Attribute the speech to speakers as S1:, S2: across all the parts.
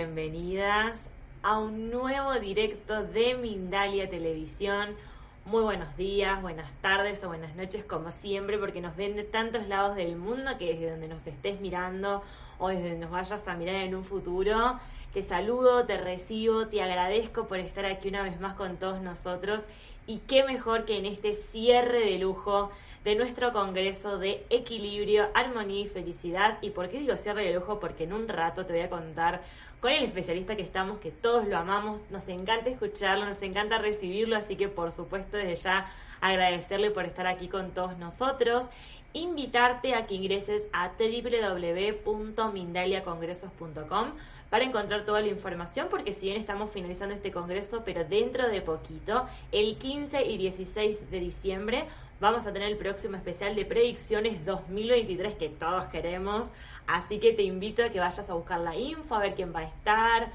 S1: Bienvenidas a un nuevo directo de Mindalia Televisión. Muy buenos días, buenas tardes o buenas noches como siempre porque nos ven de tantos lados del mundo que desde donde nos estés mirando o desde donde nos vayas a mirar en un futuro, te saludo, te recibo, te agradezco por estar aquí una vez más con todos nosotros y qué mejor que en este cierre de lujo de nuestro Congreso de Equilibrio, Armonía y Felicidad. ¿Y por qué digo cierre de lujo? Porque en un rato te voy a contar con el especialista que estamos, que todos lo amamos, nos encanta escucharlo, nos encanta recibirlo, así que por supuesto desde ya agradecerle por estar aquí con todos nosotros, invitarte a que ingreses a www.mindaliacongresos.com para encontrar toda la información, porque si bien estamos finalizando este congreso, pero dentro de poquito, el 15 y 16 de diciembre, vamos a tener el próximo especial de predicciones 2023 que todos queremos. Así que te invito a que vayas a buscar la info, a ver quién va a estar.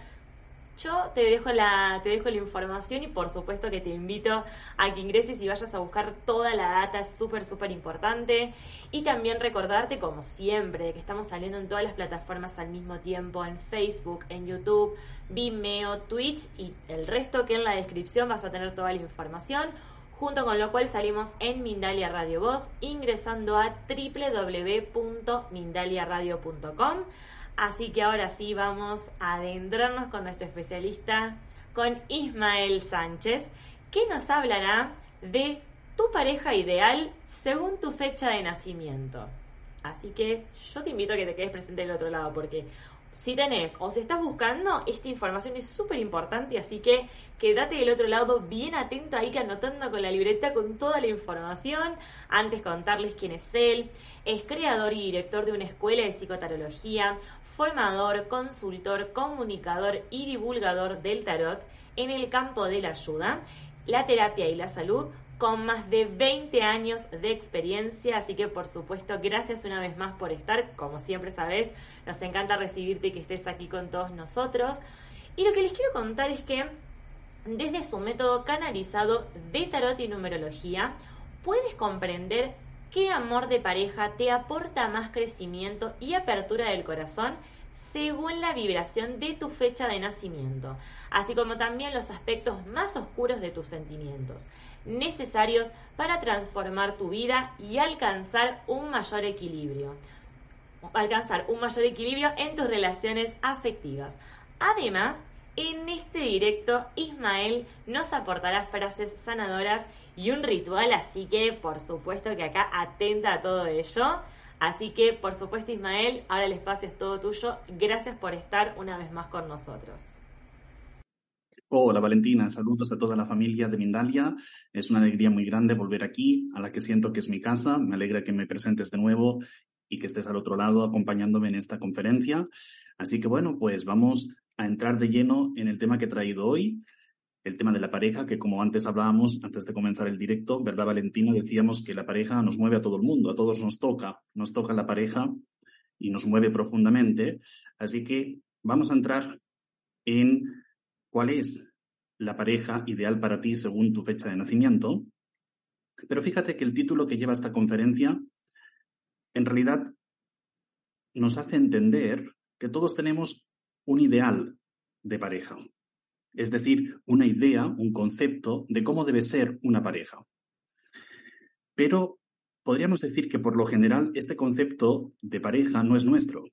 S1: Yo te dejo la, te dejo la información y por supuesto que te invito a que ingreses y vayas a buscar toda la data, es súper, súper importante. Y también recordarte, como siempre, que estamos saliendo en todas las plataformas al mismo tiempo, en Facebook, en YouTube, Vimeo, Twitch y el resto que en la descripción vas a tener toda la información junto con lo cual salimos en Mindalia Radio Voz ingresando a www.mindaliaradio.com. Así que ahora sí vamos a adentrarnos con nuestro especialista, con Ismael Sánchez, que nos hablará de tu pareja ideal según tu fecha de nacimiento. Así que yo te invito a que te quedes presente del otro lado porque si tenés o si estás buscando, esta información es súper importante, así que quédate del otro lado bien atento ahí que anotando con la libreta con toda la información. Antes contarles quién es él. Es creador y director de una escuela de psicotarología, formador, consultor, comunicador y divulgador del tarot en el campo de la ayuda, la terapia y la salud con más de 20 años de experiencia, así que por supuesto gracias una vez más por estar, como siempre sabes, nos encanta recibirte y que estés aquí con todos nosotros. Y lo que les quiero contar es que desde su método canalizado de tarot y numerología, puedes comprender qué amor de pareja te aporta más crecimiento y apertura del corazón según la vibración de tu fecha de nacimiento, así como también los aspectos más oscuros de tus sentimientos, necesarios para transformar tu vida y alcanzar un mayor equilibrio. Alcanzar un mayor equilibrio en tus relaciones afectivas. Además, en este directo, Ismael nos aportará frases sanadoras y un ritual, así que por supuesto que acá atenta a todo ello. Así que, por supuesto, Ismael, ahora el espacio es todo tuyo. Gracias por estar una vez más con nosotros.
S2: Hola Valentina, saludos a toda la familia de Mindalia. Es una alegría muy grande volver aquí, a la que siento que es mi casa. Me alegra que me presentes de nuevo y que estés al otro lado acompañándome en esta conferencia. Así que bueno, pues vamos a entrar de lleno en el tema que he traído hoy, el tema de la pareja, que como antes hablábamos, antes de comenzar el directo, ¿verdad, Valentina? Decíamos que la pareja nos mueve a todo el mundo, a todos nos toca, nos toca la pareja y nos mueve profundamente. Así que vamos a entrar en cuál es la pareja ideal para ti según tu fecha de nacimiento. Pero fíjate que el título que lleva esta conferencia en realidad nos hace entender que todos tenemos un ideal de pareja es decir, una idea, un concepto de cómo debe ser una pareja. Pero podríamos decir que por lo general este concepto de pareja no es nuestro,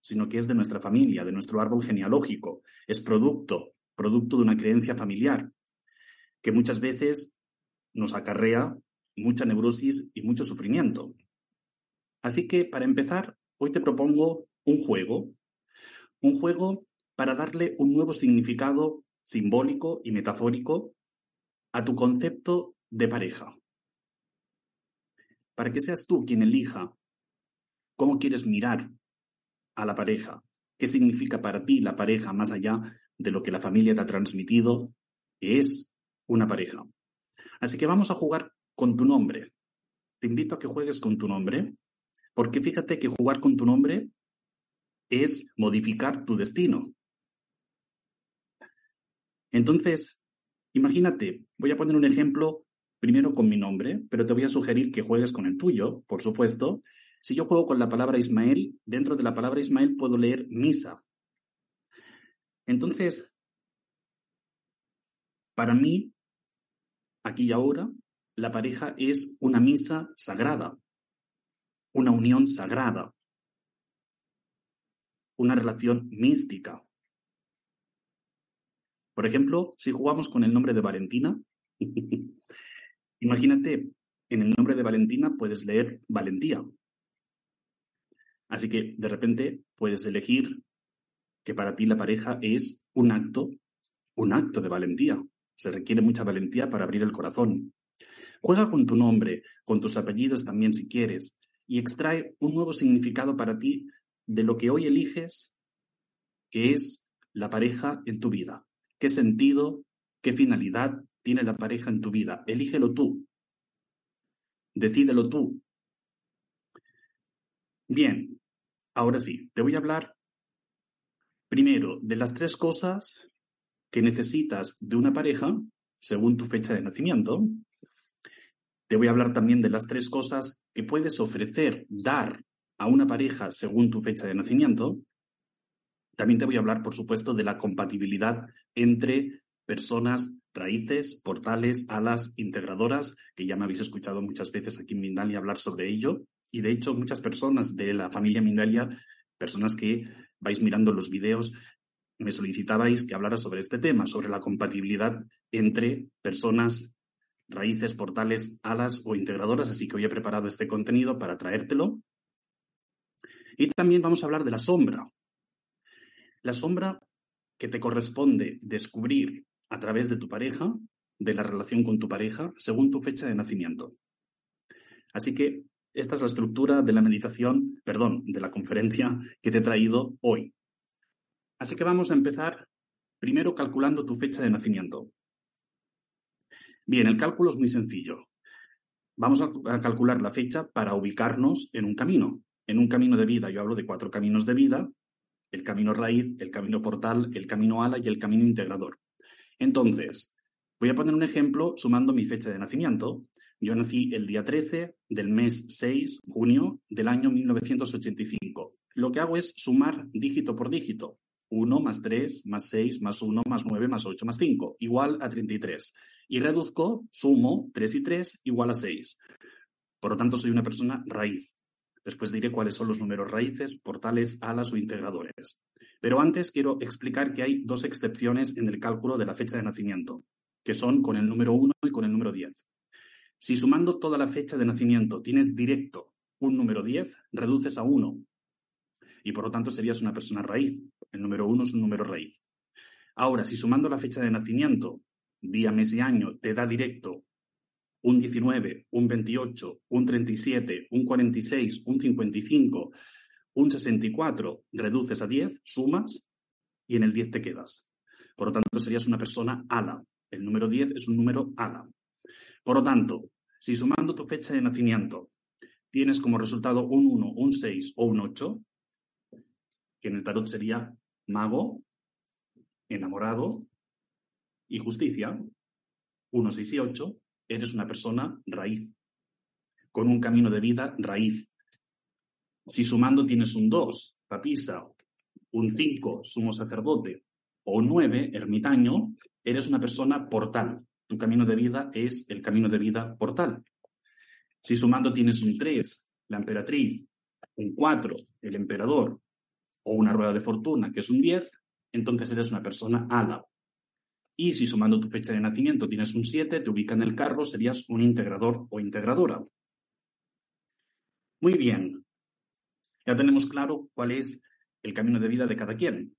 S2: sino que es de nuestra familia, de nuestro árbol genealógico, es producto, producto de una creencia familiar, que muchas veces nos acarrea mucha neurosis y mucho sufrimiento. Así que, para empezar, hoy te propongo un juego, un juego para darle un nuevo significado simbólico y metafórico a tu concepto de pareja. Para que seas tú quien elija cómo quieres mirar a la pareja, qué significa para ti la pareja más allá de lo que la familia te ha transmitido, que es una pareja. Así que vamos a jugar con tu nombre. Te invito a que juegues con tu nombre, porque fíjate que jugar con tu nombre es modificar tu destino. Entonces, imagínate, voy a poner un ejemplo primero con mi nombre, pero te voy a sugerir que juegues con el tuyo, por supuesto. Si yo juego con la palabra Ismael, dentro de la palabra Ismael puedo leer misa. Entonces, para mí, aquí y ahora, la pareja es una misa sagrada, una unión sagrada, una relación mística. Por ejemplo, si jugamos con el nombre de Valentina, imagínate, en el nombre de Valentina puedes leer valentía. Así que de repente puedes elegir que para ti la pareja es un acto, un acto de valentía. Se requiere mucha valentía para abrir el corazón. Juega con tu nombre, con tus apellidos también si quieres, y extrae un nuevo significado para ti de lo que hoy eliges, que es la pareja en tu vida. ¿Qué sentido, qué finalidad tiene la pareja en tu vida? Elígelo tú. Decídelo tú. Bien, ahora sí, te voy a hablar primero de las tres cosas que necesitas de una pareja según tu fecha de nacimiento. Te voy a hablar también de las tres cosas que puedes ofrecer, dar a una pareja según tu fecha de nacimiento. También te voy a hablar, por supuesto, de la compatibilidad entre personas, raíces, portales, alas, integradoras, que ya me habéis escuchado muchas veces aquí en Mindalia hablar sobre ello. Y de hecho, muchas personas de la familia Mindalia, personas que vais mirando los videos, me solicitabais que hablara sobre este tema, sobre la compatibilidad entre personas, raíces, portales, alas o integradoras, así que hoy he preparado este contenido para traértelo. Y también vamos a hablar de la sombra. La sombra que te corresponde descubrir a través de tu pareja, de la relación con tu pareja, según tu fecha de nacimiento. Así que esta es la estructura de la meditación, perdón, de la conferencia que te he traído hoy. Así que vamos a empezar primero calculando tu fecha de nacimiento. Bien, el cálculo es muy sencillo. Vamos a, calcular la fecha para ubicarnos en un camino. En un camino de vida, yo hablo de cuatro caminos de vida, el camino raíz, el camino portal, el camino ala y el camino integrador. Entonces, voy a poner un ejemplo sumando mi fecha de nacimiento. Yo nací el día 13 del mes 6, junio del año 1985. Lo que hago es sumar dígito por dígito. 1 más 3 más 6 más 1 más 9 más 8 más 5, igual a 33. Y reduzco, sumo 3 y 3 igual a 6. Por lo tanto, soy una persona raíz. Después diré cuáles son los números raíces, portales, alas o integradores. Pero antes quiero explicar que hay dos excepciones en el cálculo de la fecha de nacimiento, que son con el número 1 y con el número 10. Si sumando toda la fecha de nacimiento tienes directo un número 10, reduces a 1 y por lo tanto serías una persona raíz. El número 1 es un número raíz. Ahora, si sumando la fecha de nacimiento, día, mes y año, te da directo un 19, un 28, un 37, un 46, un 55, un 64, reduces a 10, sumas y en el 10 te quedas. Por lo tanto, serías una persona ala. El número 10 es un número ala. Por lo tanto, si sumando tu fecha de nacimiento tienes como resultado un 1, un 6 o un 8, que en el tarot sería mago, enamorado y justicia, 1, 6 y 8, eres una persona raíz, con un camino de vida raíz. Si sumando tienes un 2, papisa, un 5, sumo sacerdote, o un 9, ermitaño, eres una persona portal. Tu camino de vida es el camino de vida portal. Si sumando tienes un 3, la emperatriz, un 4, el emperador, o una rueda de fortuna, que es un 10, entonces eres una persona ala. Y si sumando tu fecha de nacimiento tienes un 7, te ubica en el carro, serías un integrador o integradora. Muy bien. Ya tenemos claro cuál es el camino de vida de cada quien.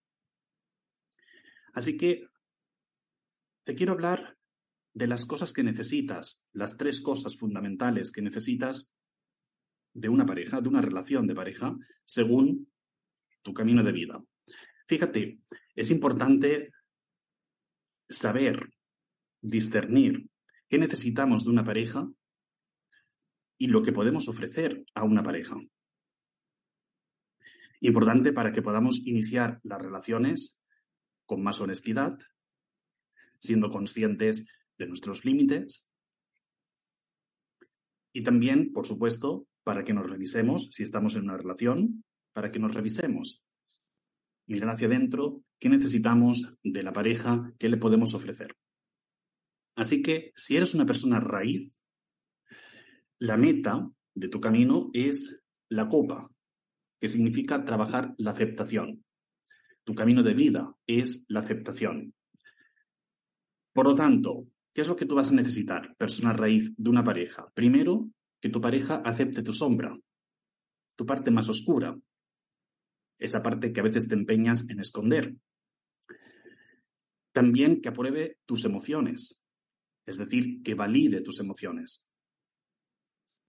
S2: Así que te quiero hablar de las cosas que necesitas, las tres cosas fundamentales que necesitas de una pareja, de una relación de pareja, según tu camino de vida. Fíjate, es importante saber discernir qué necesitamos de una pareja y lo que podemos ofrecer a una pareja. Importante para que podamos iniciar las relaciones con más honestidad, siendo conscientes de nuestros límites y también, por supuesto, para que nos revisemos si estamos en una relación para que nos revisemos. mirar hacia adentro, qué necesitamos de la pareja, qué le podemos ofrecer. Así que si eres una persona raíz, la meta de tu camino es la copa, que significa trabajar la aceptación. Tu camino de vida es la aceptación. Por lo tanto, ¿qué es lo que tú vas a necesitar, persona raíz de una pareja? Primero, que tu pareja acepte tu sombra, tu parte más oscura, esa parte que a veces te empeñas en esconder. También que apruebe tus emociones, es decir, que valide tus emociones.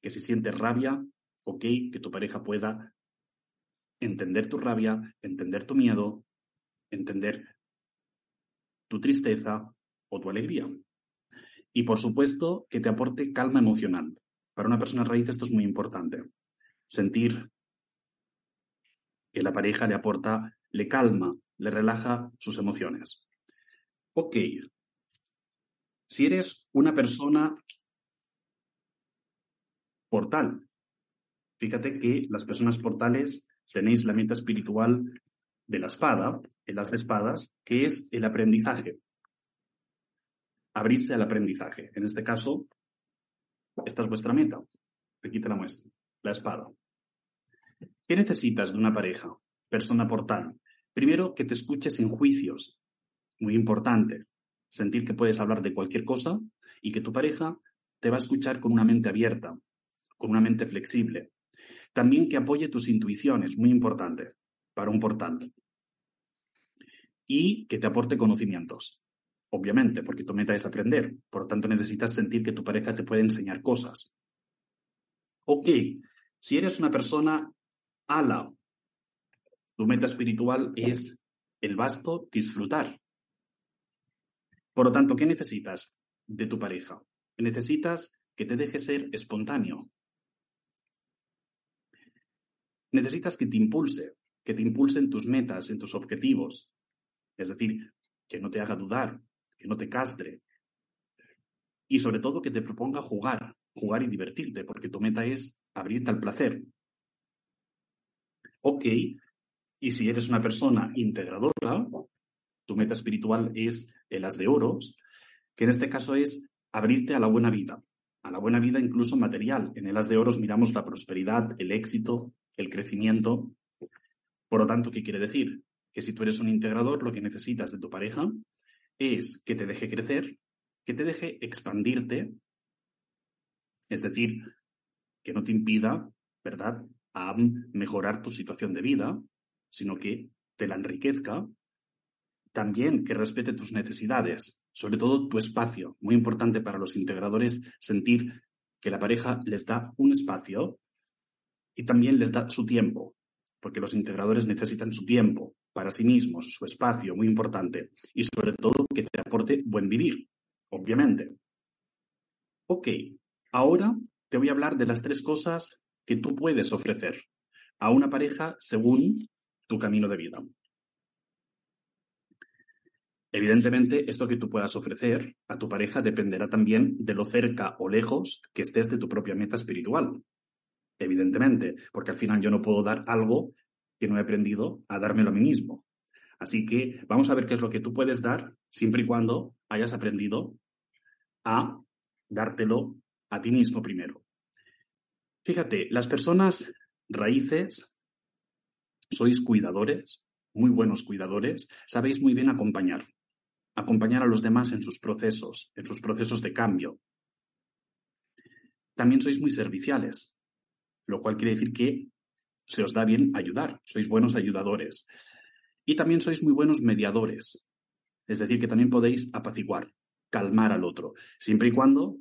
S2: Que si sientes rabia, ok, que tu pareja pueda entender tu rabia, entender tu miedo, entender tu tristeza o tu alegría. Y por supuesto, que te aporte calma emocional. Para una persona raíz esto es muy importante. Sentir que la pareja le aporta, le calma, le relaja sus emociones. Ok. Si eres una persona portal, fíjate que las personas portales tenéis la meta espiritual de la espada, el las de espadas, que es el aprendizaje. Abrirse al aprendizaje. En este caso, esta es vuestra meta. Aquí te la muestro. La espada. ¿Qué necesitas de una pareja? Persona portal. Primero, que te escuches sin juicios. Muy importante. Sentir que puedes hablar de cualquier cosa y que tu pareja te va a escuchar con una mente abierta, con una mente flexible. También que apoye tus intuiciones, muy importante para un portal. Y que te aporte conocimientos obviamente, porque tu meta es aprender. Por lo tanto, necesitas sentir que tu pareja te puede enseñar cosas. Ok, si eres una persona ala, tu meta espiritual es el vasto disfrutar. Por lo tanto, ¿qué necesitas de tu pareja? Necesitas que te deje ser espontáneo. Necesitas que te impulse, que te impulse en tus metas, en tus objetivos. Es decir, que no te haga dudar, que no te castre. Y sobre todo que te proponga jugar, jugar y divertirte, porque tu meta es abrirte al placer. Ok, y si eres una persona integradora, tu meta espiritual es el as de oros, que en este caso es abrirte a la buena vida, a la buena vida incluso material. En el as de oros miramos la prosperidad, el éxito, el crecimiento. Por lo tanto, ¿qué quiere decir? Que si tú eres un integrador, lo que necesitas de tu pareja es que te deje crecer, que te deje expandirte, es decir, que no te impida, ¿verdad?, a mejorar tu situación de vida, sino que te la enriquezca. También que respete tus necesidades, sobre todo tu espacio. Muy importante para los integradores sentir que la pareja les da un espacio y también les da su tiempo, porque los integradores necesitan su tiempo para sí mismos, su espacio, muy importante, y sobre todo que te aporte buen vivir, obviamente. Ok, ahora te voy a hablar de las tres cosas que tú puedes ofrecer a una pareja según tu camino de vida. Evidentemente, esto que tú puedas ofrecer a tu pareja dependerá también de lo cerca o lejos que estés de tu propia meta espiritual. Evidentemente, porque al final yo no puedo dar algo que no he aprendido a dármelo a mí mismo. Así que vamos a ver qué es lo que tú puedes dar siempre y cuando hayas aprendido a dártelo a ti mismo primero. Fíjate, las personas raíces sois cuidadores, muy buenos cuidadores, sabéis muy bien acompañar, acompañar a los demás en sus procesos, en sus procesos de cambio. También sois muy serviciales, lo cual quiere decir que se os da bien ayudar, sois buenos ayudadores. Y también sois muy buenos mediadores, es decir, que también podéis apaciguar, calmar al otro, siempre y cuando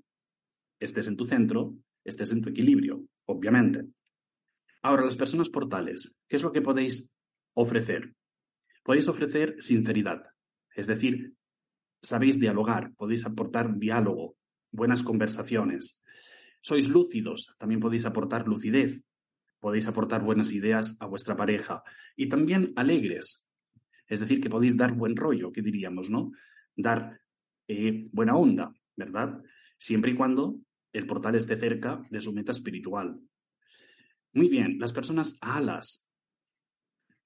S2: estés en tu centro, estés en tu equilibrio, obviamente. Ahora, las personas portales, ¿qué es lo que podéis ofrecer? Podéis ofrecer sinceridad, es decir, sabéis dialogar, podéis aportar diálogo, buenas conversaciones. Sois lúcidos, también podéis aportar lucidez, podéis aportar buenas ideas a vuestra pareja y también alegres. Es decir, que podéis dar buen rollo, que diríamos, ¿no? Dar eh, buena onda, ¿verdad? Siempre y cuando el portal esté cerca de su meta espiritual. Muy bien, las personas alas.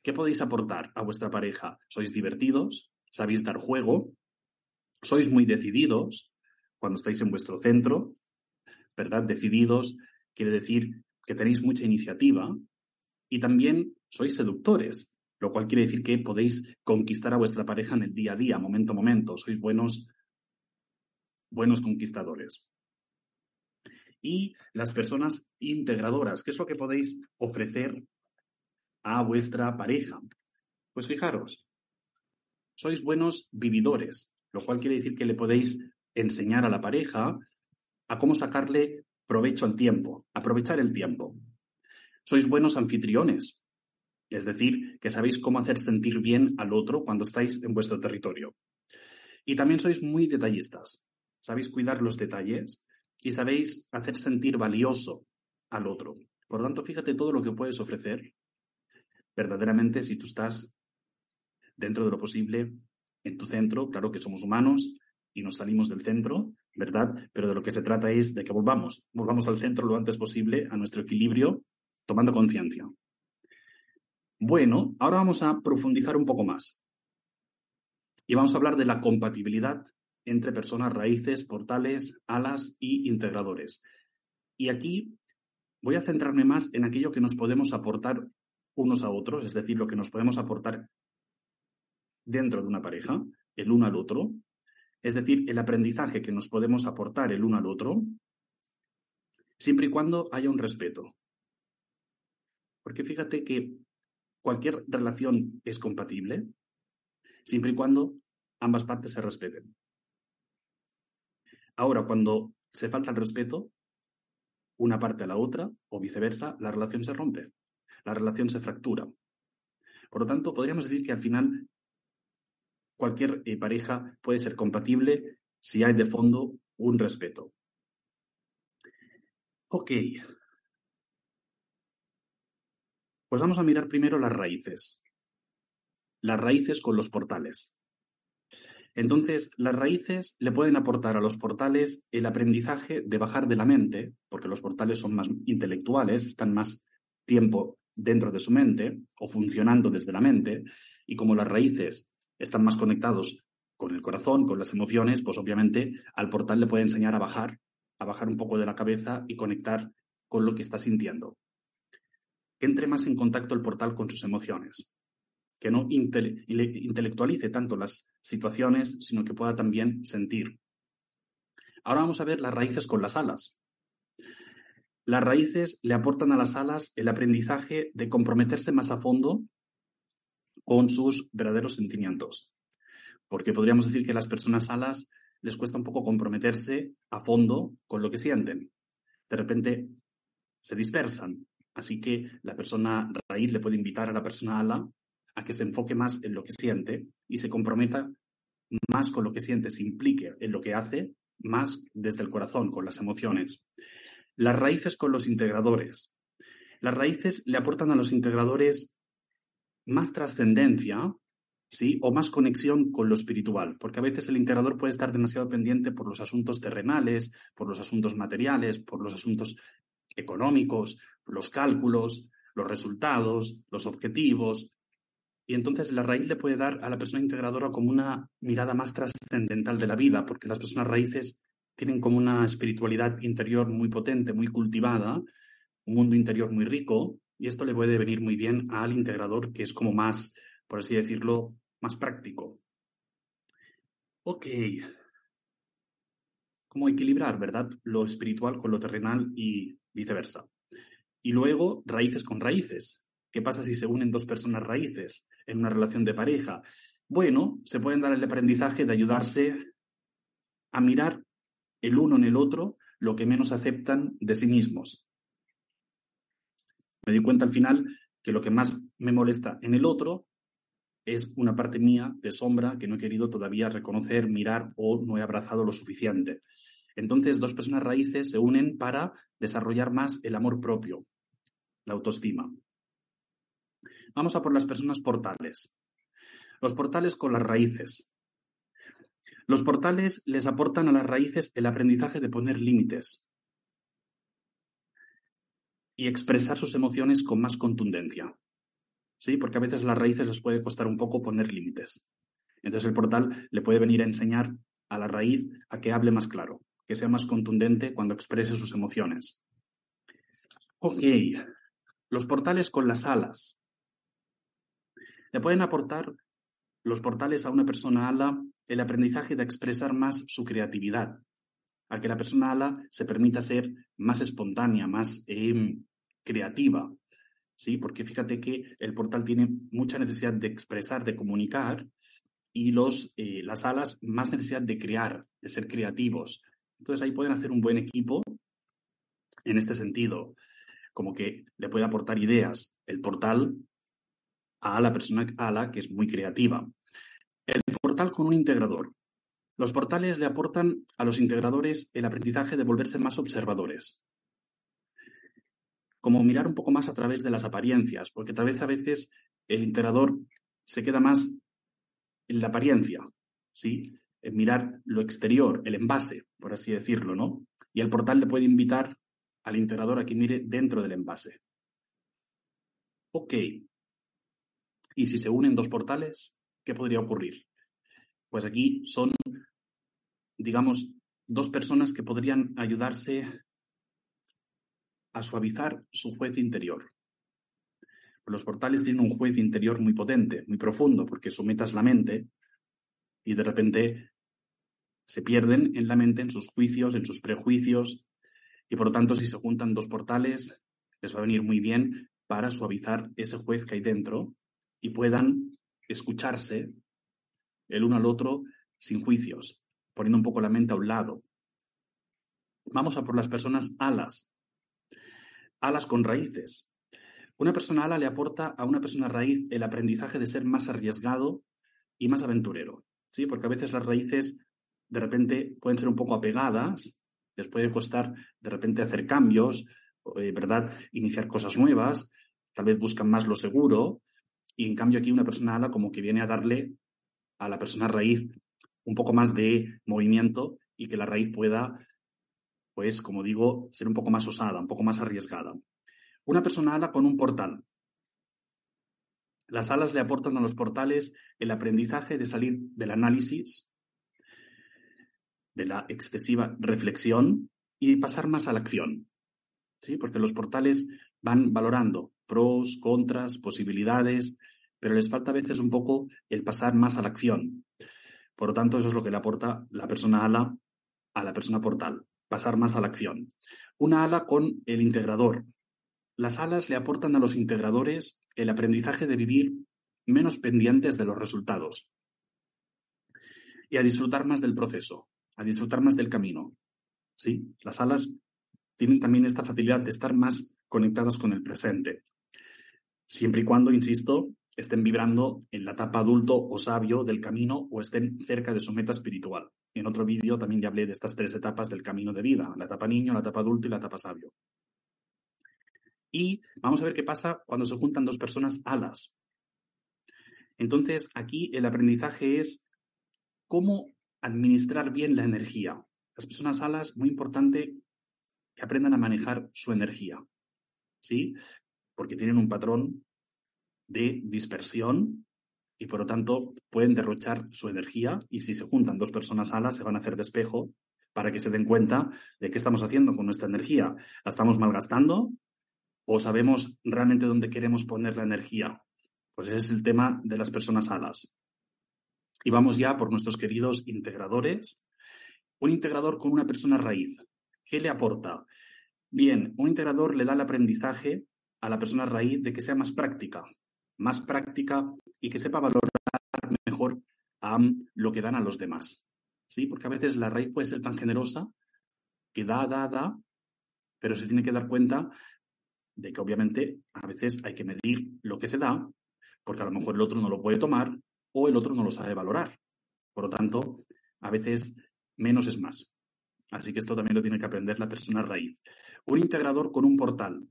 S2: ¿Qué podéis aportar a vuestra pareja? ¿Sois divertidos? ¿Sabéis dar juego? ¿Sois muy decididos cuando estáis en vuestro centro? ¿Verdad? Decididos quiere decir que tenéis mucha iniciativa y también sois seductores, lo cual quiere decir que podéis conquistar a vuestra pareja en el día a día, momento a momento. Sois buenos, buenos conquistadores. Y las personas integradoras, ¿qué es lo que podéis ofrecer a vuestra pareja? Pues fijaros, sois buenos vividores, lo cual quiere decir que le podéis enseñar a la pareja a cómo sacarle provecho al tiempo, aprovechar el tiempo. Sois buenos anfitriones, es decir, que sabéis cómo hacer sentir bien al otro cuando estáis en vuestro territorio. Y también sois muy detallistas, sabéis cuidar los detalles y sabéis hacer sentir valioso al otro. Por lo tanto, fíjate todo lo que puedes ofrecer verdaderamente si tú estás dentro de lo posible en tu centro, claro que somos humanos y nos salimos del centro, ¿verdad? Pero de lo que se trata es de que volvamos, volvamos al centro lo antes posible, a nuestro equilibrio, tomando conciencia. Bueno, ahora vamos a profundizar un poco más. Y vamos a hablar de la compatibilidad entre personas raíces, portales, alas y integradores. Y aquí voy a centrarme más en aquello que nos podemos aportar unos a otros, es decir, lo que nos podemos aportar dentro de una pareja, el uno al otro, es decir, el aprendizaje que nos podemos aportar el uno al otro, siempre y cuando haya un respeto. Porque fíjate que cualquier relación es compatible siempre y cuando ambas partes se respeten. Ahora, cuando se falta el respeto, una parte a la otra, o viceversa, la relación se rompe, la relación se fractura. Por lo tanto, podríamos decir que al final cualquier eh, pareja puede ser compatible si hay de fondo un respeto. Ok. Pues vamos a mirar primero las raíces. Las raíces con los portales. Entonces, las raíces le pueden aportar a los portales el aprendizaje de bajar de la mente, porque los portales son más intelectuales, están más tiempo dentro de su mente o funcionando desde la mente, y como las raíces están más conectados con el corazón, con las emociones, pues obviamente al portal le puede enseñar a bajar, a bajar un poco de la cabeza y conectar con lo que está sintiendo. Que entre más en contacto el portal con sus emociones, que no intelectualice tanto las situaciones, sino que pueda también sentir. Ahora vamos a ver las raíces con las alas. Las raíces le aportan a las alas el aprendizaje de comprometerse más a fondo con sus verdaderos sentimientos. Porque podríamos decir que a las personas alas les cuesta un poco comprometerse a fondo con lo que sienten. De repente se dispersan. Así que la persona raíz le puede invitar a la persona ala a que se enfoque más en lo que siente y se comprometa más con lo que siente, se implique en lo que hace, más desde el corazón, con las emociones. Las raíces con los integradores. Las raíces le aportan a los integradores más trascendencia, ¿sí? O más conexión con lo espiritual, porque a veces el integrador puede estar demasiado pendiente por los asuntos terrenales, por los asuntos materiales, por los asuntos económicos, los cálculos, los resultados, los objetivos. Y entonces la raíz le puede dar a la persona integradora como una mirada más trascendental de la vida, porque las personas raíces tienen como una espiritualidad interior muy potente, muy cultivada, un mundo interior muy rico, y esto le puede venir muy bien al integrador, que es como más, por así decirlo, más práctico. Ok. Cómo equilibrar, ¿verdad? Lo espiritual con lo terrenal y viceversa. Y luego, raíces con raíces. ¿Qué pasa si se unen dos personas raíces en una relación de pareja? Bueno, se pueden dar el aprendizaje de ayudarse a mirar el uno en el otro lo que menos aceptan de sí mismos. Me di cuenta al final que lo que más me molesta en el otro es una parte mía de sombra que no he querido todavía reconocer, mirar o no he abrazado lo suficiente. Entonces, dos personas raíces se unen para desarrollar más el amor propio, la autoestima. Vamos a por las personas portales. Los portales con las raíces. Los portales les aportan a las raíces el aprendizaje de poner límites, y expresar sus emociones con más contundencia. ¿sí? Porque a veces las raíces les puede costar un poco poner límites. Entonces el portal le puede venir a enseñar a la raíz a que hable más claro, que sea más contundente cuando exprese sus emociones. Ok, los portales con las alas. Le pueden aportar los portales a una persona ala el aprendizaje de expresar más su creatividad, a que la persona ala se permita ser más espontánea, más em, creativa. ¿Sí? Porque fíjate que el portal tiene mucha necesidad de expresar, de comunicar, y los, eh, las alas más necesidad de crear, de ser creativos. Entonces ahí pueden hacer un buen equipo en este sentido, como que le puede aportar ideas el portal a la persona ala que es muy creativa. El portal con un integrador. Los portales le aportan a los integradores el aprendizaje de volverse más observadores. Como mirar un poco más a través de las apariencias, porque tal vez a veces el integrador se queda más en la apariencia, ¿sí? En mirar lo exterior, el envase, por así decirlo, ¿no? Y el portal le puede invitar al integrador a que mire dentro del envase. Ok. ¿Y si se unen dos portales, qué podría ocurrir? Pues aquí son, digamos, dos personas que podrían ayudarse a suavizar su juez interior. Los portales tienen un juez interior muy potente, muy profundo, porque sometas la mente y de repente se pierden en la mente, en sus juicios, en sus prejuicios, y por lo tanto si se juntan dos portales, les va a venir muy bien para suavizar ese juez que hay dentro y puedan escucharse el uno al otro sin juicios, poniendo un poco la mente a un lado. Vamos a por las personas alas. Alas con raíces. Una persona ala le aporta a una persona raíz el aprendizaje de ser más arriesgado y más aventurero, ¿sí? Porque a veces las raíces de repente pueden ser un poco apegadas, les puede costar de repente hacer cambios, eh, ¿verdad? Iniciar cosas nuevas, tal vez buscan más lo seguro, y en cambio aquí una persona ala como que viene a darle a la persona raíz un poco más de movimiento y que la raíz pueda, pues, como digo, ser un poco más osada, un poco más arriesgada. Una persona ala con un portal. Las alas le aportan a los portales el aprendizaje de salir del análisis, de la excesiva reflexión y pasar más a la acción. ¿Sí? Porque los portales van valorando pros, contras, posibilidades, pero les falta a veces un poco el pasar más a la acción. Por lo tanto, eso es lo que le aporta la persona ala a la persona portal, pasar más a la acción. Una ala con el integrador, las alas le aportan a los integradores el aprendizaje de vivir menos pendientes de los resultados y a disfrutar más del proceso, a disfrutar más del camino. ¿Sí? Las alas tienen también esta facilidad de estar más conectadas con el presente, siempre y cuando, insisto, estén vibrando en la etapa adulto o sabio del camino o estén cerca de su meta espiritual. En otro vídeo también ya hablé de estas tres etapas del camino de vida, la etapa niño, la etapa adulto y la etapa sabio. Y vamos a ver qué pasa cuando se juntan dos personas alas. Entonces, aquí el aprendizaje es cómo administrar bien la energía. Las personas alas, muy importante que aprendan a manejar su energía. ¿Sí? Porque tienen un patrón de dispersión y por lo tanto pueden derrochar su energía y si se juntan dos personas alas se van a hacer despejo para que se den cuenta de qué estamos haciendo con nuestra energía. ¿La estamos malgastando o sabemos realmente dónde queremos poner la energía. Pues ese es el tema de las personas alas. Y vamos ya por nuestros queridos integradores. Un integrador con una persona raíz. ¿Qué le aporta? Bien, un integrador le da el aprendizaje a la persona raíz de que sea más práctica, más práctica y que sepa valorar mejor a lo que dan a los demás. ¿Sí? Porque a veces la raíz puede ser tan generosa que da, da, da, pero se tiene que dar cuenta de que obviamente a veces hay que medir lo que se da, porque a lo mejor el otro no lo puede tomar o el otro no lo sabe valorar. Por lo tanto, a veces menos es más. Así que esto también lo tiene que aprender la persona raíz. Un integrador con un portal.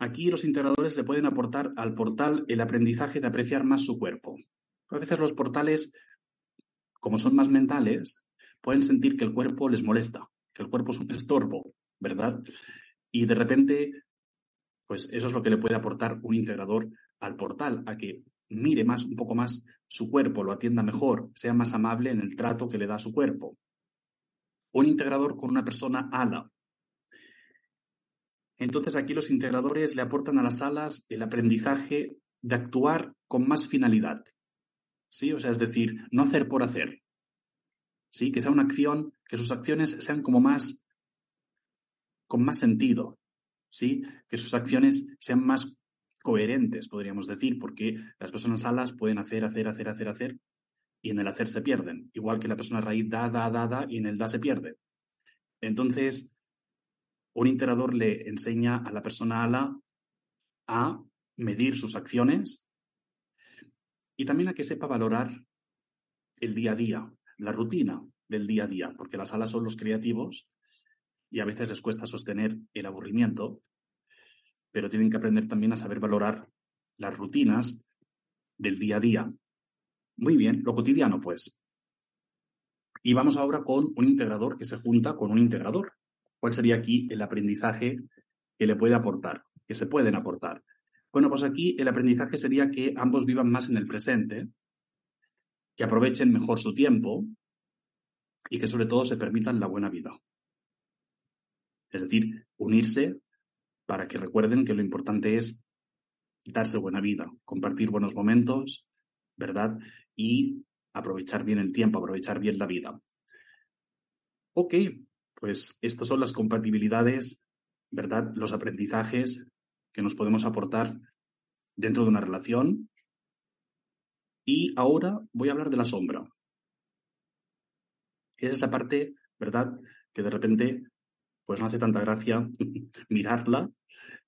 S2: Aquí los integradores le pueden aportar al portal el aprendizaje de apreciar más su cuerpo. A veces los portales, como son más mentales, pueden sentir que el cuerpo les molesta, que el cuerpo es un estorbo, ¿verdad? Y de repente, Pues eso es lo que le puede aportar un integrador al portal, a que mire más, un poco más su cuerpo, lo atienda mejor, sea más amable en el trato que le da a su cuerpo. Un integrador con una persona ala. Entonces aquí los integradores le aportan a las alas el aprendizaje de actuar con más finalidad. ¿Sí? O sea, es decir, no hacer por hacer. ¿Sí? Que sea una acción, que sus acciones sean como más, con más sentido. ¿Sí? Que sus acciones sean más coherentes, podríamos decir, porque las personas alas pueden hacer, hacer, hacer, hacer, hacer, y en el hacer se pierden. Igual que la persona raíz da, da, da, da, y en el da se pierde. Entonces, un integrador le enseña a la persona ala a medir sus acciones y también a que sepa valorar el día a día, la rutina del día a día, porque las alas son los creativos y a veces les cuesta sostener el aburrimiento pero tienen que aprender también a saber valorar las rutinas del día a día. Muy bien, lo cotidiano, pues. Y vamos ahora con un integrador que se junta con un integrador. ¿Cuál sería aquí el aprendizaje que le puede aportar, que se pueden aportar? Bueno, pues aquí el aprendizaje sería que ambos vivan más en el presente, que aprovechen mejor su tiempo y que sobre todo se permitan la buena vida. Es decir, unirse para que recuerden que lo importante es darse buena vida, compartir buenos momentos, ¿verdad? Y aprovechar bien el tiempo, aprovechar bien la vida. Ok, pues estas son las compatibilidades, ¿verdad? Los aprendizajes que nos podemos aportar dentro de una relación. Y ahora voy a hablar de la sombra. Es esa parte, ¿verdad? Que de repente, pues no hace tanta gracia mirarla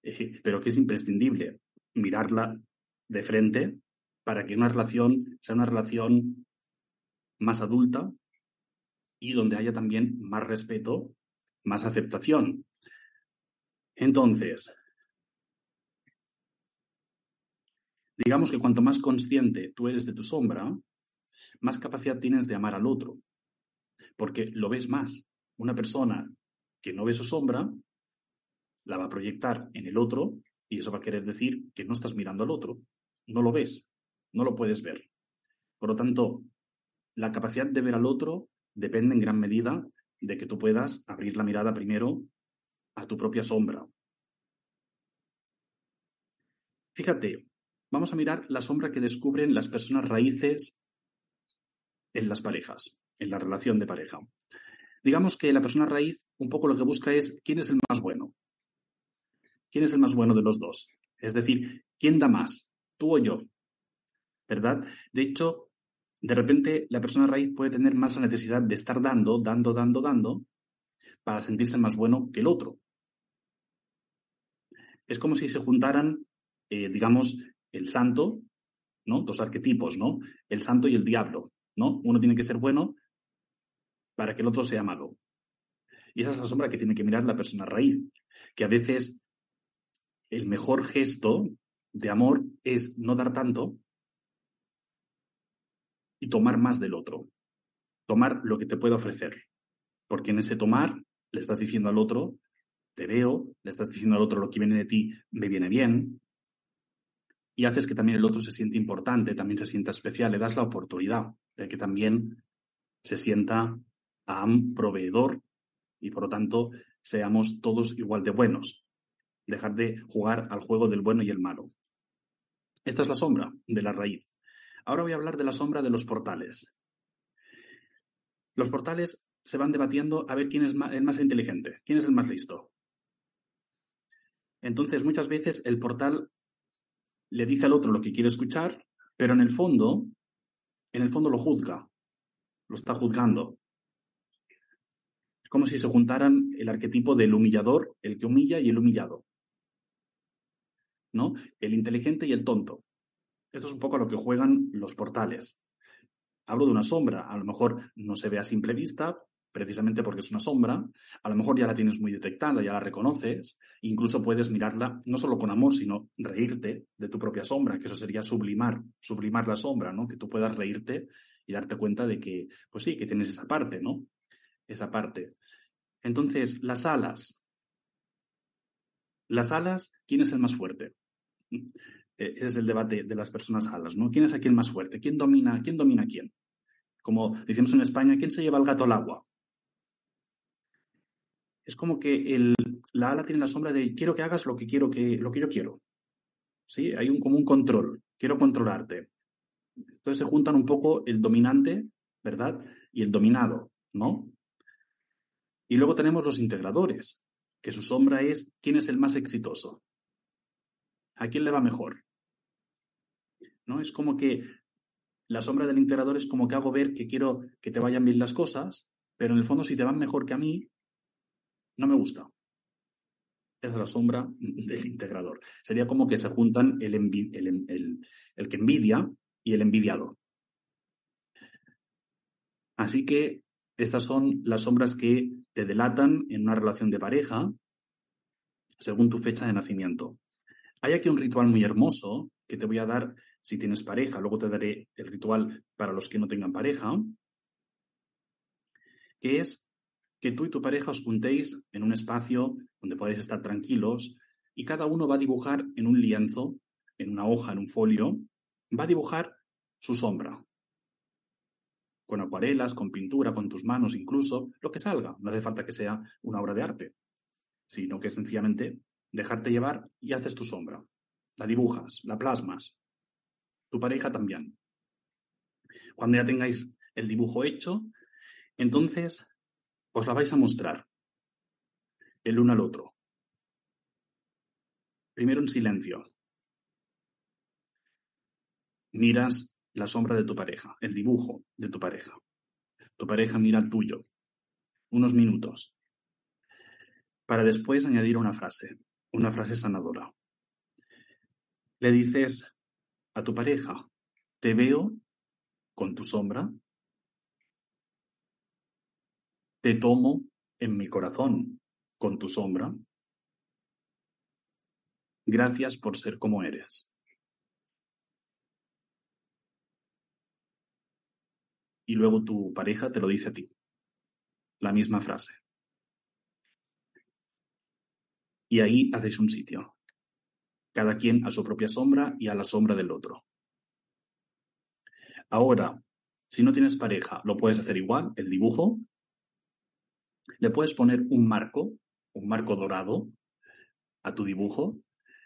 S2: eh, pero que es imprescindible mirarla de frente para que una relación sea una relación más adulta y donde haya también más respeto, más aceptación. Entonces, digamos que cuanto más consciente tú eres de tu sombra, más capacidad tienes de amar al otro, porque lo ves más. Una persona que no ve su sombra la va a proyectar en el otro y eso va a querer decir que no estás mirando al otro, no lo ves, no lo puedes ver. Por lo tanto, la capacidad de ver al otro depende en gran medida de que tú puedas abrir la mirada primero a tu propia sombra. Fíjate, vamos a mirar la sombra que descubren las personas raíces en las parejas, en la relación de pareja. Digamos que la persona raíz un poco lo que busca es quién es el más bueno, ¿Quién es el más bueno de los dos? Es decir, ¿quién da más? ¿Tú o yo? ¿Verdad? De hecho, de repente la persona raíz puede tener más la necesidad de estar dando, dando, dando, dando, para sentirse más bueno que el otro. Es como si se juntaran, eh, digamos, el santo, ¿no? Dos arquetipos, ¿no? El santo y el diablo, ¿no? Uno tiene que ser bueno para que el otro sea malo. Y esa es la sombra que tiene que mirar la persona raíz, que a veces el mejor gesto de amor es no dar tanto y tomar más del otro. Tomar lo que te puede ofrecer. Porque en ese tomar le estás diciendo al otro, te veo, le estás diciendo al otro lo que viene de ti me viene bien. Y haces que también el otro se siente importante, también se sienta especial, le das la oportunidad de que también se sienta a un proveedor y por lo tanto seamos todos igual de buenos dejar de jugar al juego del bueno y el malo. Esta es la sombra de la raíz. Ahora voy a hablar de la sombra de los portales. Los portales se van debatiendo a ver quién es el más inteligente, quién es el más listo. Entonces, muchas veces el portal le dice al otro lo que quiere escuchar, pero en el fondo, en el fondo lo juzga, lo está juzgando. Es como si se juntaran el arquetipo del humillador, el que humilla y el humillado. ¿no? El inteligente y el tonto. Esto es un poco a lo que juegan los portales. Hablo de una sombra, a lo mejor no se ve a simple vista, precisamente porque es una sombra, a lo mejor ya la tienes muy detectada, ya la reconoces, incluso puedes mirarla no solo con amor, sino reírte de tu propia sombra, que eso sería sublimar, sublimar la sombra, ¿no? Que tú puedas reírte y darte cuenta de que, pues sí, que tienes esa parte, ¿no? Esa parte. Entonces, las alas, Las alas, ¿quién es el más fuerte? Eh, ese es el debate de las personas alas, ¿no? ¿Quién es aquí el más fuerte? ¿Quién domina, quién domina quién? Como decimos en España, ¿quién se lleva el gato al agua? Es como que el, la ala tiene la sombra de quiero que hagas lo que quiero que, lo que yo quiero. ¿Sí? Hay un, como un control. Quiero controlarte. Entonces se juntan un poco el dominante, ¿verdad? Y el dominado, ¿no? Y luego tenemos los integradores, que su sombra es quién es el más exitoso. ¿A quién le va mejor? ¿No? Es como que la sombra del integrador es como que hago ver que quiero que te vayan bien las cosas, pero en el fondo si te van mejor que a mí, no me gusta. Es la sombra del integrador. Sería como que se juntan el, el que envidia y el envidiado. Así que estas son las sombras que te delatan en una relación de pareja según tu fecha de nacimiento. Hay aquí un ritual muy hermoso que te voy a dar si tienes pareja. Luego te daré el ritual para los que no tengan pareja, que es que tú y tu pareja os juntéis en un espacio donde podáis estar tranquilos y cada uno va a dibujar en un lienzo, en una hoja, en un folio, va a dibujar su sombra. Con acuarelas, con pintura, con tus manos incluso, lo que salga. No hace falta que sea una obra de arte, sino que sencillamente dejarte llevar y haces tu sombra. La dibujas, la plasmas. Tu pareja también. Cuando ya tengáis el dibujo hecho, entonces os la vais a mostrar el uno al otro. Primero en silencio. Miras la sombra de tu pareja, el dibujo de tu pareja. Tu pareja mira el tuyo. Unos minutos. Para después añadir una frase una frase sanadora. Le dices a tu pareja, te veo con tu sombra, te tomo en mi corazón con tu sombra. Gracias por ser como eres. Y luego tu pareja te lo dice a ti. La misma frase. Y ahí hacéis un sitio. Cada quien a su propia sombra y a la sombra del otro. Ahora, si no tienes pareja, lo puedes hacer igual, el dibujo. Le puedes poner un marco, un marco dorado a tu dibujo.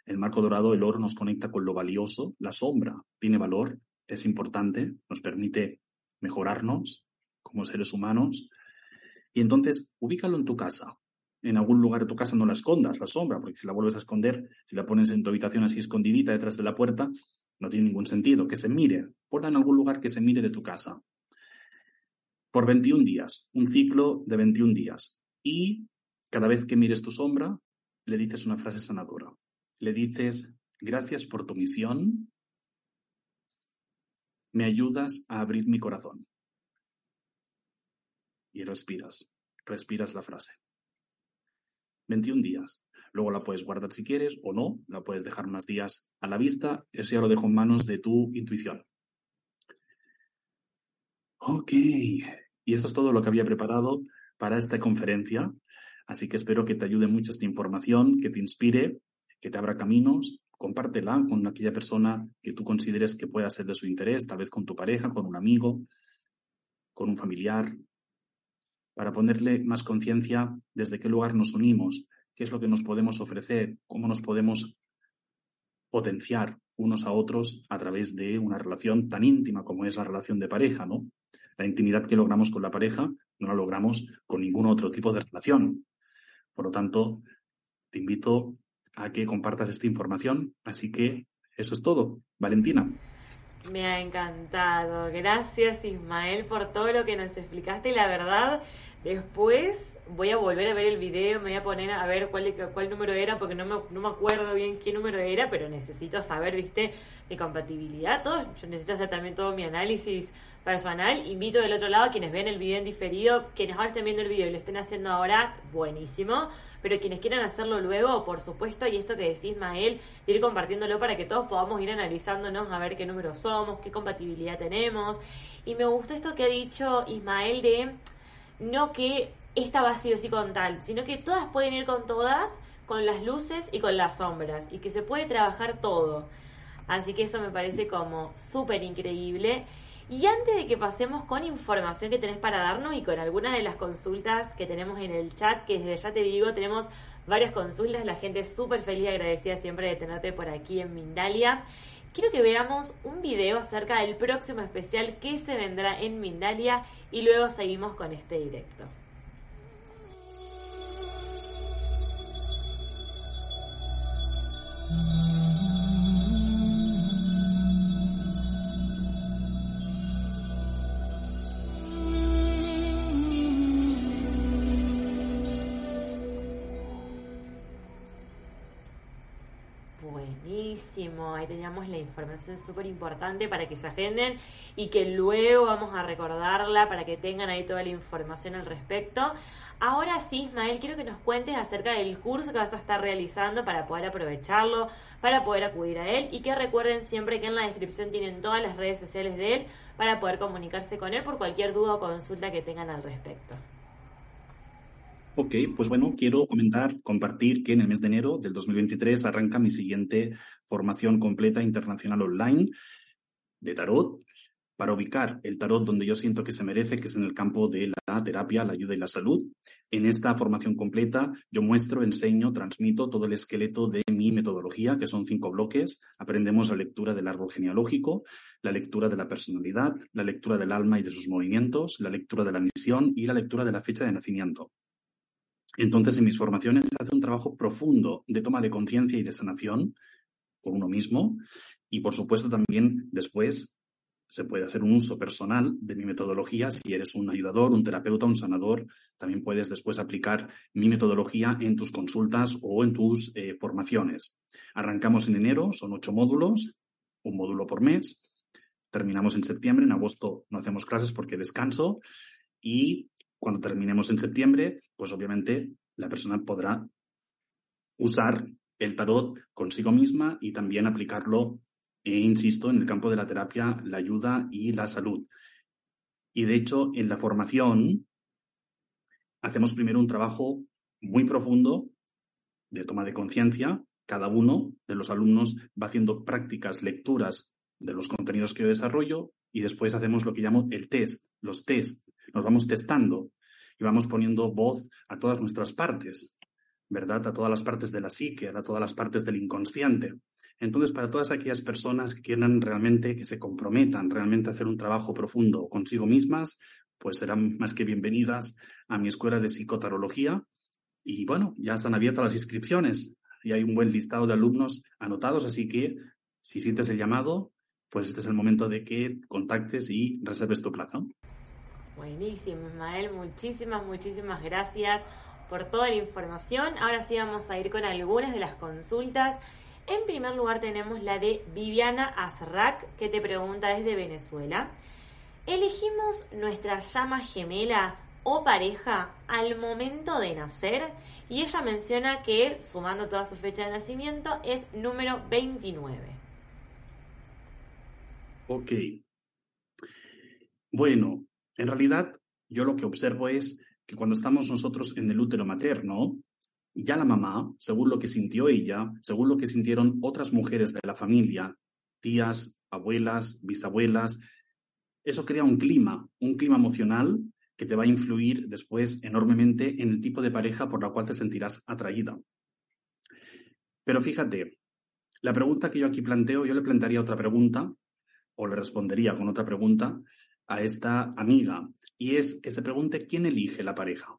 S2: El marco dorado, el oro nos conecta con lo valioso. La sombra tiene valor, es importante, nos permite mejorarnos como seres humanos. Y entonces, ubícalo en tu casa en algún lugar de tu casa no la escondas, la sombra, porque si la vuelves a esconder, si la pones en tu habitación así escondidita detrás de la puerta, no tiene ningún sentido. Que se mire, ponla en algún lugar que se mire de tu casa. Por 21 días, un ciclo de 21 días. Y cada vez que mires tu sombra, le dices una frase sanadora. Le dices, gracias por tu misión, me ayudas a abrir mi corazón. Y respiras, respiras la frase. 21 días. Luego la puedes guardar si quieres o no, la puedes dejar unos días a la vista. Eso ya lo dejo en manos de tu intuición. Ok, y esto es todo lo que había preparado para esta conferencia. Así que espero que te ayude mucho esta información, que te inspire, que te abra caminos. Compártela con aquella persona que tú consideres que pueda ser de su interés, tal vez con tu pareja, con un amigo, con un familiar, para ponerle más conciencia desde qué lugar nos unimos, qué es lo que nos podemos ofrecer, cómo nos podemos potenciar unos a otros a través de una relación tan íntima como es la relación de pareja, ¿no? La intimidad que logramos con la pareja no la logramos con ningún otro tipo de relación. Por lo tanto, te invito a que compartas esta información. Así que eso es todo. Valentina.
S1: Me ha encantado. Gracias Ismael por todo lo que nos explicaste. La verdad, después voy a volver a ver el video, me voy a poner a ver cuál, número era, porque no me, no me acuerdo bien qué número era, pero necesito saber, viste, mi compatibilidad, todo. Yo necesito hacer también todo mi análisis personal. Invito del otro lado a quienes ven el video en diferido, quienes ahora estén viendo el video y lo estén haciendo ahora, buenísimo pero quienes quieran hacerlo luego, por supuesto, y esto que decís, Mael, ir compartiéndolo para que todos podamos ir analizándonos a ver qué número somos, qué compatibilidad tenemos. Y me gustó esto que ha dicho Ismael de no que esta va sí o sí con tal, sino que todas pueden ir con todas, con las luces y con las sombras y que se puede trabajar todo. Así que eso me parece como súper increíble. Y antes de que pasemos con información que tenés para darnos y con algunas de las consultas que tenemos en el chat, que desde ya te digo, tenemos varias consultas, la gente es súper feliz y agradecida siempre de tenerte por aquí en Mindalia. Quiero que veamos un video acerca del próximo especial que se vendrá en Mindalia y luego seguimos con este directo. Ahí teníamos la información súper importante para que se agenden y que luego vamos a recordarla para que tengan ahí toda la información al respecto. Ahora sí, Ismael, quiero que nos cuentes acerca del curso que vas a estar realizando para poder aprovecharlo, para poder acudir a él y que recuerden siempre que en la descripción tienen todas las redes sociales de él para poder comunicarse con él por cualquier duda o consulta que tengan al respecto.
S2: Ok, pues bueno, quiero comentar, compartir que en el mes de enero del 2023 arranca mi siguiente formación completa internacional online de tarot para ubicar el tarot donde yo siento que se merece, que es en el campo de la terapia, la ayuda y la salud. En esta formación completa yo muestro, enseño, transmito todo el esqueleto de mi metodología, que son cinco bloques. Aprendemos la lectura del árbol genealógico, la lectura de la personalidad, la lectura del alma y de sus movimientos, la lectura de la misión y la lectura de la fecha de nacimiento. Entonces, en mis formaciones se hace un trabajo profundo de toma de conciencia y de sanación con uno mismo y, por supuesto, también después se puede hacer un uso personal de mi metodología. Si eres un ayudador, un terapeuta, un sanador, también puedes después aplicar mi metodología en tus consultas o en tus eh, formaciones. Arrancamos en enero, son ocho módulos, un módulo por mes. Terminamos en septiembre, en agosto no hacemos clases porque descanso y cuando terminemos en septiembre, pues obviamente la persona podrá usar el tarot consigo misma y también aplicarlo, e insisto, en el campo de la terapia, la ayuda y la salud. Y de hecho, en la formación hacemos primero un trabajo muy profundo de toma de conciencia. Cada uno de los alumnos va haciendo prácticas, lecturas de los contenidos que yo desarrollo y después hacemos lo que llamo el test, los test nos vamos testando y vamos poniendo voz a todas nuestras partes, ¿verdad? A todas las partes de la psique, a todas las partes del inconsciente. Entonces, para todas aquellas personas que quieran realmente, que se comprometan realmente hacer un trabajo profundo consigo mismas, pues serán más que bienvenidas a mi escuela de psicotarología. Y bueno, ya están abiertas las inscripciones y hay un buen listado de alumnos anotados, así que si sientes el llamado, pues este es el momento de que contactes y reserves tu plazo.
S1: Buenísimo, Ismael. Muchísimas, muchísimas gracias por toda la información. Ahora sí vamos a ir con algunas de las consultas. En primer lugar tenemos la de Viviana Azrak, que te pregunta desde Venezuela. ¿Elegimos nuestra llama gemela o pareja al momento de nacer? Y ella menciona que, sumando toda su fecha de nacimiento, es número 29.
S2: Ok. Bueno, en realidad, yo lo que observo es que cuando estamos nosotros en el útero materno, ya la mamá, según lo que sintió ella, según lo que sintieron otras mujeres de la familia, tías, abuelas, bisabuelas, eso crea un clima, un clima emocional que te va a influir después enormemente en el tipo de pareja por la cual te sentirás atraída. Pero fíjate, la pregunta que yo aquí planteo, yo le plantearía otra pregunta, o le respondería con otra pregunta, a esta amiga y es que se pregunte quién elige la pareja.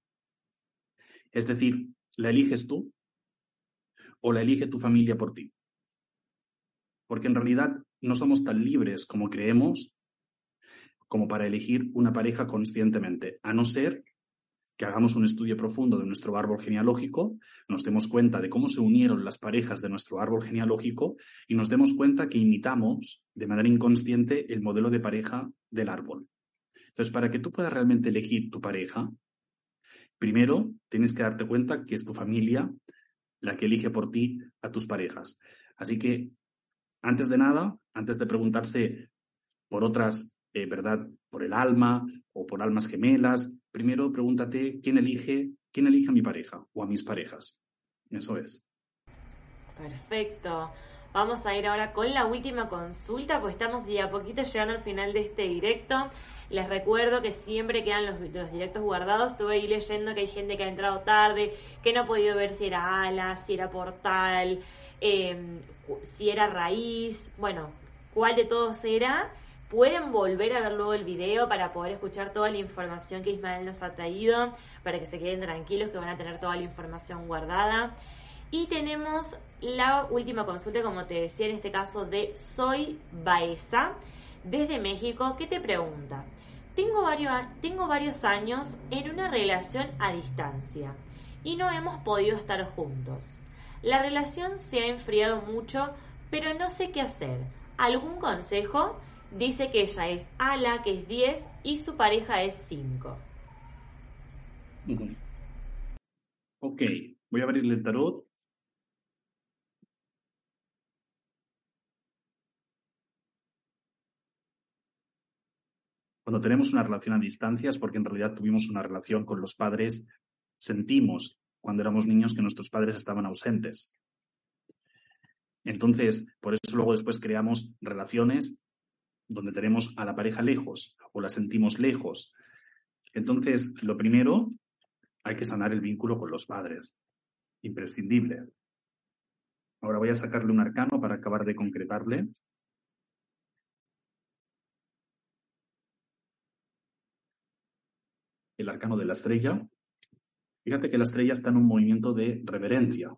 S2: Es decir, ¿la eliges tú o la elige tu familia por ti? Porque en realidad no somos tan libres como creemos como para elegir una pareja conscientemente, a no ser que hagamos un estudio profundo de nuestro árbol genealógico, nos demos cuenta de cómo se unieron las parejas de nuestro árbol genealógico y nos demos cuenta que imitamos de manera inconsciente el modelo de pareja del árbol. Entonces, para que tú puedas realmente elegir tu pareja, primero tienes que darte cuenta que es tu familia la que elige por ti a tus parejas. Así que, antes de nada, antes de preguntarse por otras eh, ¿verdad? Por el alma o por almas gemelas. Primero pregúntate quién elige, quién elige a mi pareja o a mis parejas. Eso es.
S1: Perfecto. Vamos a ir ahora con la última consulta, pues estamos de a poquito llegando al final de este directo. Les recuerdo que siempre quedan los, directos guardados. Estuve ahí leyendo que hay gente que ha entrado tarde, que no ha podido ver si era ala, si era portal, em, si era raíz, bueno, cuál de todos era. Pueden volver a ver luego el video para poder escuchar toda la información que Ismael nos ha traído, para que se queden tranquilos que van a tener toda la información guardada. Y tenemos la última consulta, como te decía, en este caso de Soy Baeza, desde México, que te pregunta, tengo varios, tengo varios años en una relación a distancia y no hemos podido estar juntos. La relación se ha enfriado mucho, pero no sé qué hacer. ¿Algún consejo? Dice que ella es Ala, que es 10, y su pareja es 5.
S2: Ok, voy a abrirle el tarot Cuando tenemos una relación a distancia es porque en realidad tuvimos una relación con los padres, sentimos cuando éramos niños que nuestros padres estaban ausentes. Entonces, por eso luego después creamos relaciones donde tenemos a la pareja lejos o la sentimos lejos. Entonces, lo primero, hay que sanar el vínculo con los padres. Imprescindible. Ahora voy a sacarle un arcano para acabar de concretarle. el arcano de la estrella, fíjate que la estrella está en un movimiento de reverencia.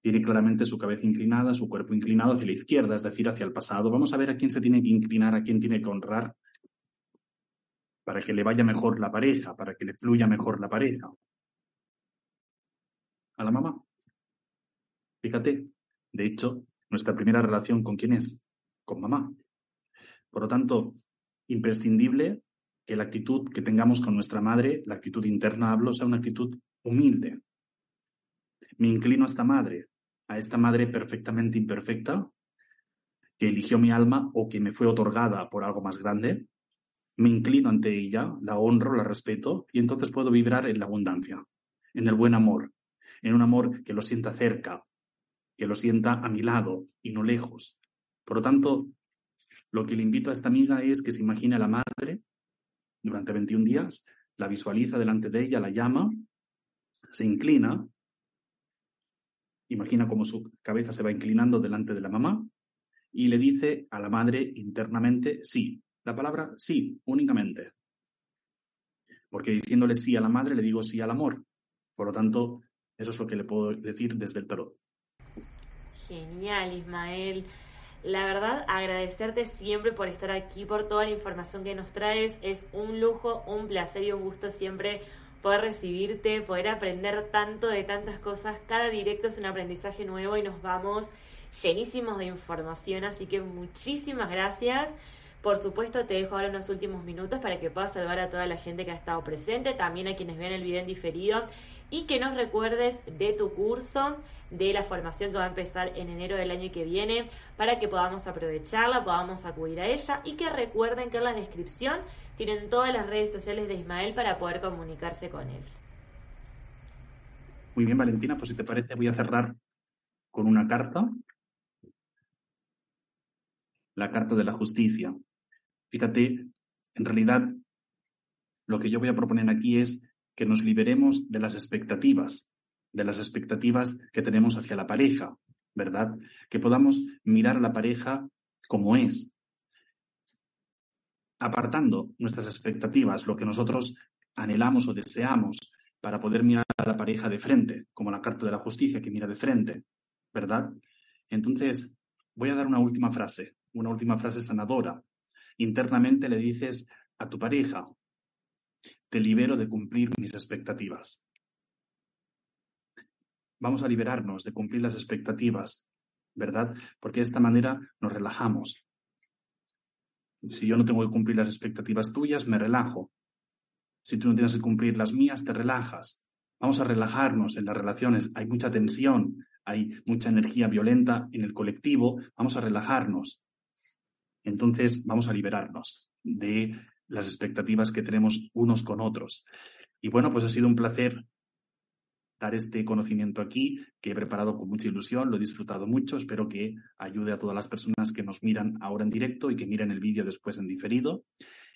S2: Tiene claramente su cabeza inclinada, su cuerpo inclinado hacia la izquierda, es decir, hacia el pasado. Vamos a ver a quién se tiene que inclinar, a quién tiene que honrar para que le vaya mejor la pareja, para que le fluya mejor la pareja. A la mamá. Fíjate, de hecho, nuestra primera relación con quién es? Con mamá. Por lo tanto, imprescindible que la actitud que tengamos con nuestra madre, la actitud interna hablo, sea una actitud humilde. Me inclino a esta madre, a esta madre perfectamente imperfecta, que eligió mi alma o que me fue otorgada por algo más grande. Me inclino ante ella, la honro, la respeto y entonces puedo vibrar en la abundancia, en el buen amor, en un amor que lo sienta cerca, que lo sienta a mi lado y no lejos. Por lo tanto, lo que le invito a esta amiga es que se imagine a la madre durante 21 días, la visualiza delante de ella, la llama, se inclina, imagina cómo su cabeza se va inclinando delante de la mamá y le dice a la madre internamente sí. La palabra sí, únicamente. Porque diciéndole sí a la madre le digo sí al amor. Por lo tanto, eso es lo que le puedo decir desde el tarot.
S1: Genial, Ismael. La verdad, agradecerte siempre por estar aquí, por toda la información que nos traes. Es un lujo, un placer y un gusto siempre poder recibirte, poder aprender tanto de tantas cosas. Cada directo es un aprendizaje nuevo y nos vamos llenísimos de información, así que muchísimas gracias. Por supuesto, te dejo ahora unos últimos minutos para que puedas salvar a toda la gente que ha estado presente, también a quienes ven el video en diferido y que nos recuerdes de tu curso de la formación que va a empezar en enero del año que viene para que podamos aprovecharla, podamos acudir a ella y que recuerden que en la descripción tienen todas las redes sociales de Ismael para poder comunicarse con él.
S2: Muy bien, Valentina, pues si te parece voy a cerrar con una carta. La carta de la justicia. Fíjate, en realidad lo que yo voy a proponer aquí es que nos liberemos de las expectativas, de las expectativas que tenemos hacia la pareja, ¿verdad? Que podamos mirar a la pareja como es, apartando nuestras expectativas, lo que nosotros anhelamos o deseamos para poder mirar a la pareja de frente, como la carta de la justicia que mira de frente, ¿verdad? Entonces, voy a dar una última frase, una última frase sanadora. Internamente le dices a tu pareja, te libero de cumplir mis expectativas. Vamos a liberarnos de cumplir las expectativas, ¿verdad? Porque de esta manera nos relajamos. Si yo no tengo que cumplir las expectativas tuyas, me relajo. Si tú no tienes que cumplir las mías, te relajas. Vamos a relajarnos en las relaciones. Hay mucha tensión, hay mucha energía violenta en el colectivo. Vamos a relajarnos. Entonces vamos a liberarnos de las expectativas que tenemos unos con otros. Y bueno, pues ha sido un placer dar este conocimiento aquí, que he preparado con mucha ilusión, lo he disfrutado mucho, espero que ayude a todas las personas que nos miran ahora en directo y que miren el vídeo después en diferido.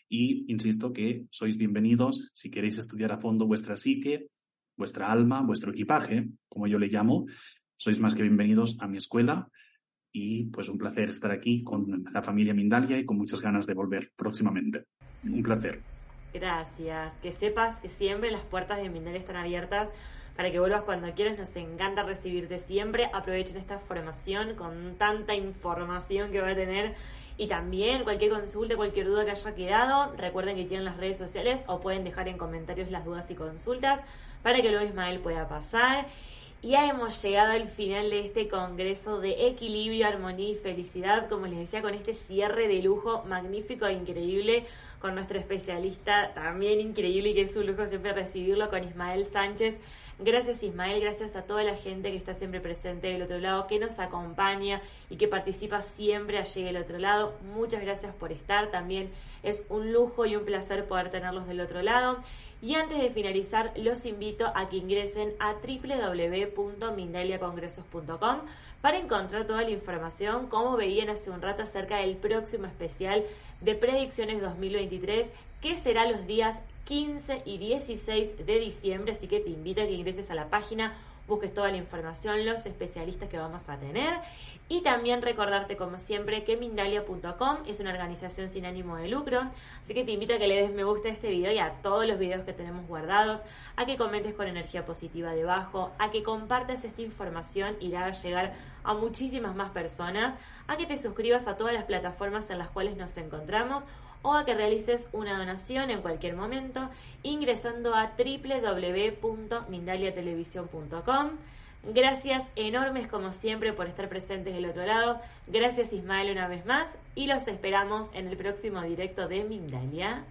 S2: Y insisto que sois bienvenidos si queréis estudiar a fondo vuestra psique, vuestra alma, vuestro equipaje, como yo le llamo. Sois más que bienvenidos a mi escuela y pues un placer estar aquí con la familia Mindalia y con muchas ganas de volver próximamente. Un placer.
S1: Gracias. Que sepas que siempre las puertas de Mindalia están abiertas para que vuelvas cuando quieras. Nos encanta recibirte siempre. Aprovechen esta formación con tanta información que va a tener. Y también cualquier consulta, cualquier duda que haya quedado, recuerden que tienen las redes sociales o pueden dejar en comentarios las dudas y consultas para que luego Ismael pueda pasar. Ya hemos llegado al final de este congreso de equilibrio, armonía y felicidad, como les decía, con este cierre de lujo magnífico e increíble con nuestro especialista, también increíble y que es un lujo siempre recibirlo con Ismael Sánchez. Gracias Ismael, gracias a toda la gente que está siempre presente del otro lado, que nos acompaña y que participa siempre allí del otro lado. Muchas gracias por estar también. Es un lujo y un placer poder tenerlos del otro lado. Y antes de finalizar, los invito a que ingresen a www.mindaliacongresos.com para encontrar toda la información, como veían hace un rato, acerca del próximo especial de Predicciones 2023, que será los días 15 y 16 de diciembre. Así que te invito a que ingreses a la página busques toda la información, los especialistas que vamos a tener y también recordarte como siempre que Mindalia.com es una organización sin ánimo de lucro, así que te invito a que le des me gusta a este video y a todos los videos que tenemos guardados, a que comentes con energía positiva debajo, a que compartas esta información y la hagas llegar a muchísimas más personas, a que te suscribas a todas las plataformas en las cuales nos encontramos o a que realices una donación en cualquier momento ingresando a www.mindaliatelevisión.com. Gracias enormes como siempre por estar presentes del otro lado. Gracias Ismael una vez más y los esperamos en el próximo directo de Mindalia.